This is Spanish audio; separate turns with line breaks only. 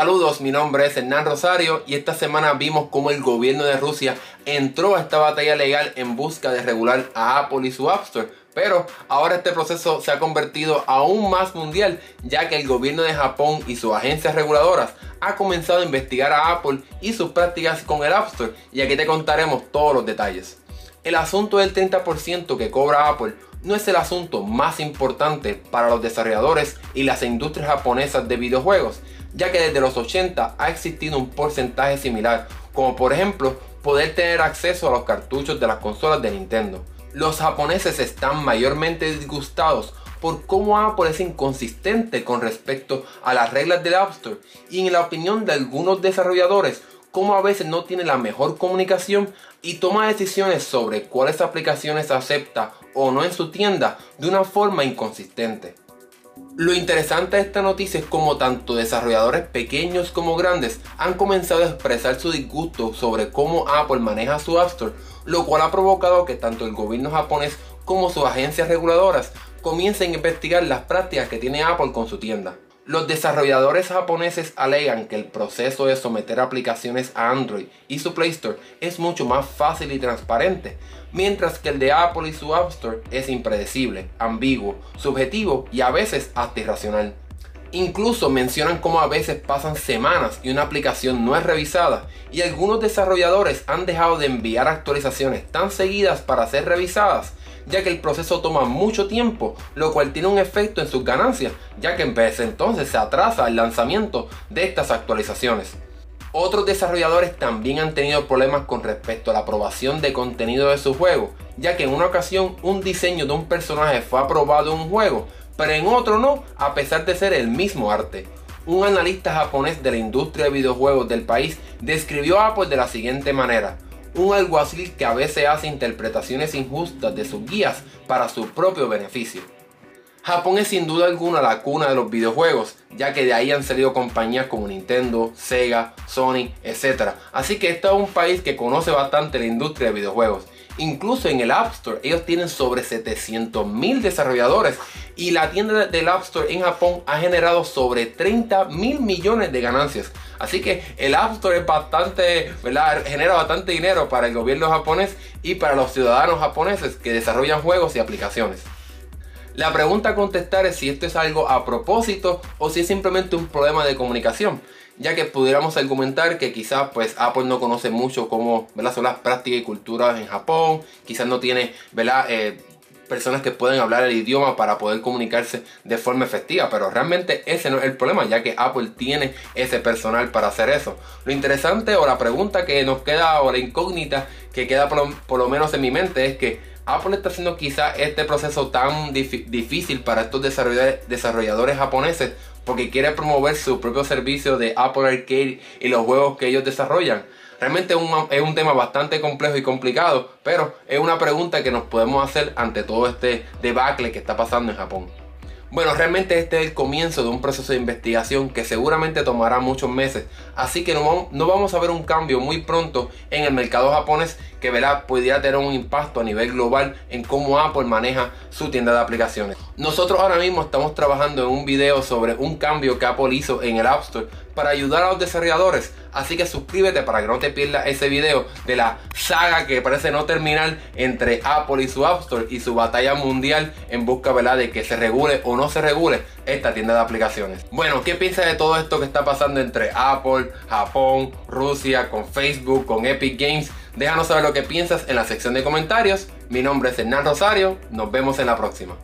Saludos, mi nombre es Hernán Rosario y esta semana vimos cómo el gobierno de Rusia entró a esta batalla legal en busca de regular a Apple y su App Store. Pero ahora este proceso se ha convertido aún más mundial ya que el gobierno de Japón y sus agencias reguladoras ha comenzado a investigar a Apple y sus prácticas con el App Store y aquí te contaremos todos los detalles. El asunto del 30% que cobra Apple no es el asunto más importante para los desarrolladores y las industrias japonesas de videojuegos, ya que desde los 80 ha existido un porcentaje similar, como por ejemplo poder tener acceso a los cartuchos de las consolas de Nintendo. Los japoneses están mayormente disgustados por cómo Apple es inconsistente con respecto a las reglas del App Store y en la opinión de algunos desarrolladores cómo a veces no tiene la mejor comunicación y toma decisiones sobre cuáles aplicaciones acepta o no en su tienda de una forma inconsistente. Lo interesante de esta noticia es como tanto desarrolladores pequeños como grandes han comenzado a expresar su disgusto sobre cómo Apple maneja su App Store, lo cual ha provocado que tanto el gobierno japonés como sus agencias reguladoras comiencen a investigar las prácticas que tiene Apple con su tienda. Los desarrolladores japoneses alegan que el proceso de someter aplicaciones a Android y su Play Store es mucho más fácil y transparente, mientras que el de Apple y su App Store es impredecible, ambiguo, subjetivo y a veces hasta irracional. Incluso mencionan cómo a veces pasan semanas y una aplicación no es revisada y algunos desarrolladores han dejado de enviar actualizaciones tan seguidas para ser revisadas ya que el proceso toma mucho tiempo, lo cual tiene un efecto en sus ganancias, ya que en vez entonces se atrasa el lanzamiento de estas actualizaciones. Otros desarrolladores también han tenido problemas con respecto a la aprobación de contenido de su juego, ya que en una ocasión un diseño de un personaje fue aprobado en un juego, pero en otro no, a pesar de ser el mismo arte. Un analista japonés de la industria de videojuegos del país describió a Apple de la siguiente manera un alguacil que a veces hace interpretaciones injustas de sus guías para su propio beneficio. Japón es sin duda alguna la cuna de los videojuegos, ya que de ahí han salido compañías como Nintendo, Sega, Sony, etc. Así que este es un país que conoce bastante la industria de videojuegos. Incluso en el App Store ellos tienen sobre 700 mil desarrolladores y la tienda del App Store en Japón ha generado sobre 30 mil millones de ganancias. Así que el App Store es bastante, genera bastante dinero para el gobierno japonés y para los ciudadanos japoneses que desarrollan juegos y aplicaciones. La pregunta a contestar es si esto es algo a propósito o si es simplemente un problema de comunicación, ya que pudiéramos argumentar que quizás pues Apple no conoce mucho cómo son las prácticas y culturas en Japón, quizás no tiene ¿verdad? Eh, personas que pueden hablar el idioma para poder comunicarse de forma efectiva, pero realmente ese no es el problema, ya que Apple tiene ese personal para hacer eso. Lo interesante o la pregunta que nos queda o la incógnita que queda por lo menos en mi mente es que Apple está haciendo quizá este proceso tan difícil para estos desarrolladores japoneses porque quiere promover su propio servicio de Apple Arcade y los juegos que ellos desarrollan. Realmente un, es un, tema bastante complejo y complicado, pero es una pregunta que nos podemos hacer ante todo este debacle que está pasando en Japón. Bueno, realmente este es el comienzo de un proceso de investigación que seguramente tomará muchos meses, así que no, vamos a ver un cambio muy pronto en el mercado japonés que verá pudiera tener un impacto a nivel global en cómo Apple maneja su tienda de aplicaciones. Nosotros ahora mismo estamos trabajando en un video sobre un cambio que Apple hizo en el App Store para ayudar a los desarrolladores Así que suscríbete para que no te pierdas ese video de la saga que parece no terminar entre Apple y su App Store y su batalla mundial en busca de que se regule o no se regule esta tienda de aplicaciones. Bueno, ¿qué piensas de todo esto que está pasando entre Apple, Japón, Rusia, con Facebook, con Epic Games? Déjanos saber lo que piensas en la sección de comentarios. Mi nombre es Hernán Rosario. Nos vemos en la próxima.